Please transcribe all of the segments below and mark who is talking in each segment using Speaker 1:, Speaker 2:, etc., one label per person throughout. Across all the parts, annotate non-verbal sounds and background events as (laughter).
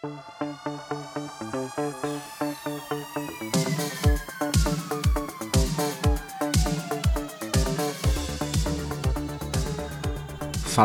Speaker 1: Fala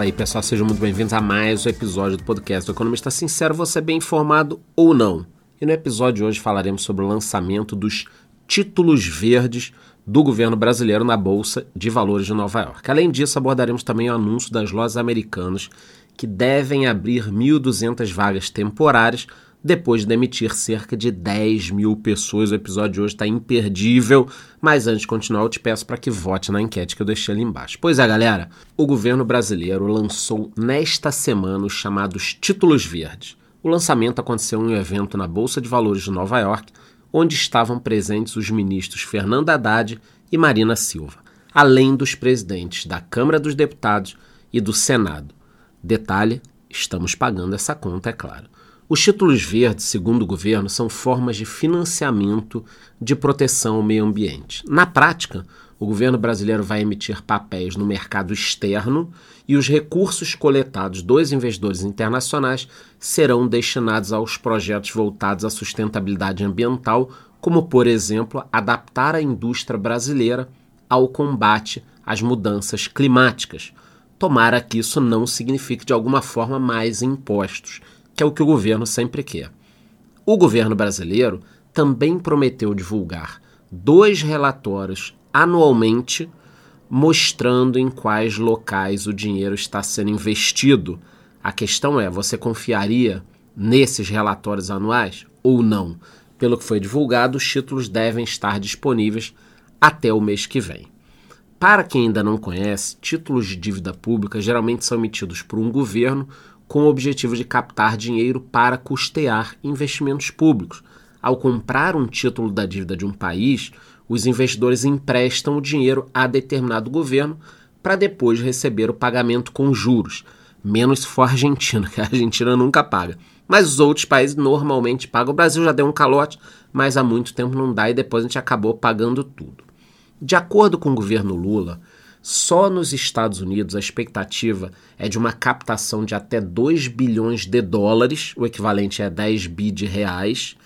Speaker 1: aí pessoal, sejam muito bem-vindos a mais um episódio do podcast do Economista Sincero, você é bem informado ou não. E no episódio de hoje falaremos sobre o lançamento dos títulos verdes do governo brasileiro na Bolsa de Valores de Nova York. Além disso, abordaremos também o anúncio das lojas americanas que devem abrir 1.200 vagas temporárias depois de demitir cerca de 10 mil pessoas. O episódio de hoje está imperdível, mas antes de continuar, eu te peço para que vote na enquete que eu deixei ali embaixo. Pois é, galera, o governo brasileiro lançou nesta semana os chamados títulos verdes. O lançamento aconteceu em um evento na Bolsa de Valores de Nova York, onde estavam presentes os ministros Fernando Haddad e Marina Silva, além dos presidentes da Câmara dos Deputados e do Senado. Detalhe: estamos pagando essa conta, é claro. Os títulos verdes, segundo o governo, são formas de financiamento de proteção ao meio ambiente. Na prática, o governo brasileiro vai emitir papéis no mercado externo e os recursos coletados dos investidores internacionais serão destinados aos projetos voltados à sustentabilidade ambiental, como, por exemplo, adaptar a indústria brasileira ao combate às mudanças climáticas. Tomara que isso não signifique de alguma forma mais impostos que é o que o governo sempre quer. O governo brasileiro também prometeu divulgar dois relatórios anualmente mostrando em quais locais o dinheiro está sendo investido. A questão é: você confiaria nesses relatórios anuais ou não? Pelo que foi divulgado, os títulos devem estar disponíveis até o mês que vem. Para quem ainda não conhece, títulos de dívida pública geralmente são emitidos por um governo com o objetivo de captar dinheiro para custear investimentos públicos. Ao comprar um título da dívida de um país, os investidores emprestam o dinheiro a determinado governo para depois receber o pagamento com juros. Menos se for a Argentina, (laughs) que a Argentina nunca paga. Mas os outros países normalmente pagam. O Brasil já deu um calote, mas há muito tempo não dá e depois a gente acabou pagando tudo. De acordo com o governo Lula, só nos Estados Unidos a expectativa é de uma captação de até 2 bilhões de dólares, o equivalente a 10 bi de reais,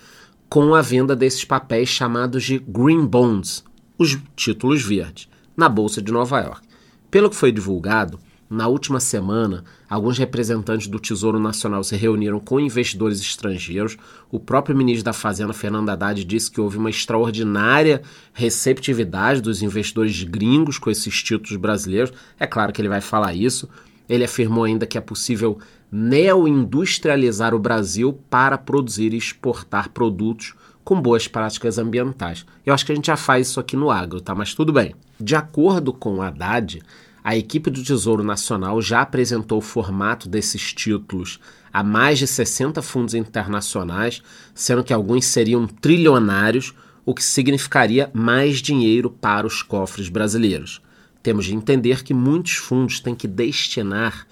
Speaker 1: com a venda desses papéis chamados de green bonds, os títulos verdes, na bolsa de Nova York. Pelo que foi divulgado, na última semana, alguns representantes do Tesouro Nacional se reuniram com investidores estrangeiros. O próprio ministro da Fazenda, Fernando Haddad, disse que houve uma extraordinária receptividade dos investidores gringos com esses títulos brasileiros. É claro que ele vai falar isso. Ele afirmou ainda que é possível neo-industrializar o Brasil para produzir e exportar produtos com boas práticas ambientais. Eu acho que a gente já faz isso aqui no agro, tá? Mas tudo bem. De acordo com Haddad, a equipe do Tesouro Nacional já apresentou o formato desses títulos a mais de 60 fundos internacionais, sendo que alguns seriam trilionários, o que significaria mais dinheiro para os cofres brasileiros. Temos de entender que muitos fundos têm que destinar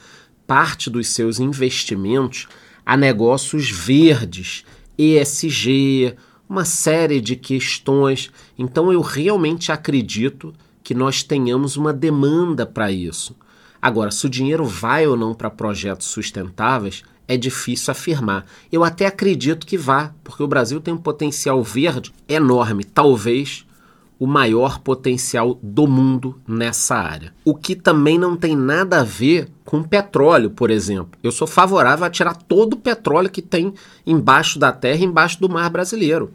Speaker 1: parte dos seus investimentos a negócios verdes, ESG, uma série de questões. Então eu realmente acredito que nós tenhamos uma demanda para isso. Agora, se o dinheiro vai ou não para projetos sustentáveis, é difícil afirmar. Eu até acredito que vá, porque o Brasil tem um potencial verde enorme, talvez o maior potencial do mundo nessa área. O que também não tem nada a ver com petróleo, por exemplo. Eu sou favorável a tirar todo o petróleo que tem embaixo da terra, embaixo do mar brasileiro.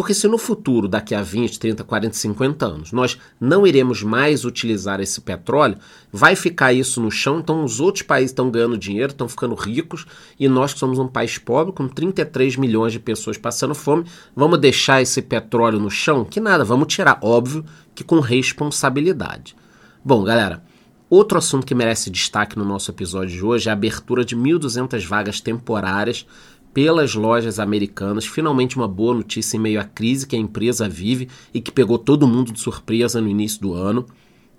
Speaker 1: Porque se no futuro, daqui a 20, 30, 40, 50 anos, nós não iremos mais utilizar esse petróleo, vai ficar isso no chão, então os outros países estão ganhando dinheiro, estão ficando ricos, e nós que somos um país pobre, com 33 milhões de pessoas passando fome, vamos deixar esse petróleo no chão? Que nada, vamos tirar, óbvio que com responsabilidade. Bom, galera, outro assunto que merece destaque no nosso episódio de hoje é a abertura de 1.200 vagas temporárias pelas lojas americanas. Finalmente, uma boa notícia em meio à crise que a empresa vive e que pegou todo mundo de surpresa no início do ano.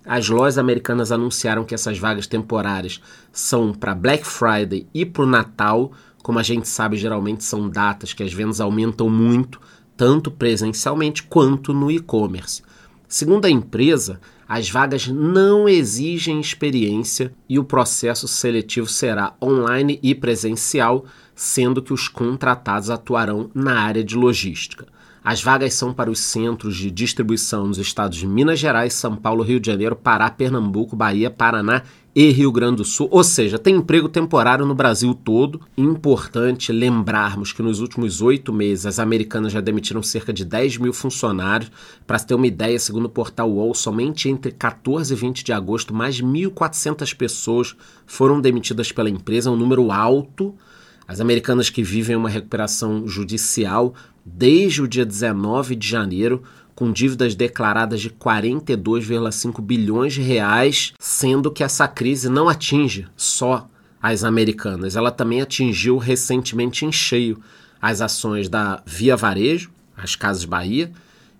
Speaker 1: As lojas americanas anunciaram que essas vagas temporárias são para Black Friday e para o Natal. Como a gente sabe, geralmente são datas que as vendas aumentam muito, tanto presencialmente quanto no e-commerce. Segundo a empresa, as vagas não exigem experiência e o processo seletivo será online e presencial, sendo que os contratados atuarão na área de logística. As vagas são para os centros de distribuição nos estados de Minas Gerais, São Paulo, Rio de Janeiro, Pará, Pernambuco, Bahia, Paraná e Rio Grande do Sul. Ou seja, tem emprego temporário no Brasil todo. Importante lembrarmos que nos últimos oito meses as americanas já demitiram cerca de 10 mil funcionários. Para se ter uma ideia, segundo o portal UOL, somente entre 14 e 20 de agosto, mais de 1.400 pessoas foram demitidas pela empresa, um número alto. As americanas que vivem uma recuperação judicial desde o dia 19 de janeiro, com dívidas declaradas de 42,5 bilhões de reais, sendo que essa crise não atinge só as americanas, ela também atingiu recentemente em cheio as ações da Via Varejo, as Casas Bahia,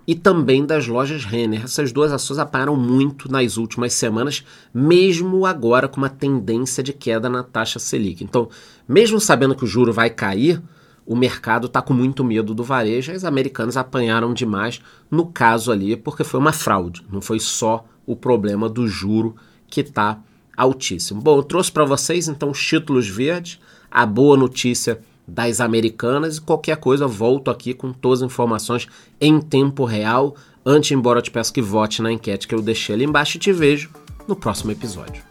Speaker 1: e também das lojas Renner. Essas duas ações apanharam muito nas últimas semanas, mesmo agora com uma tendência de queda na taxa Selic. Então, mesmo sabendo que o juro vai cair, o mercado está com muito medo do varejo, as americanas apanharam demais no caso ali, porque foi uma fraude, não foi só o problema do juro que está altíssimo. Bom, eu trouxe para vocês então os títulos verdes, a boa notícia das americanas e qualquer coisa eu volto aqui com todas as informações em tempo real. Antes, embora eu te peço que vote na enquete que eu deixei ali embaixo e te vejo no próximo episódio.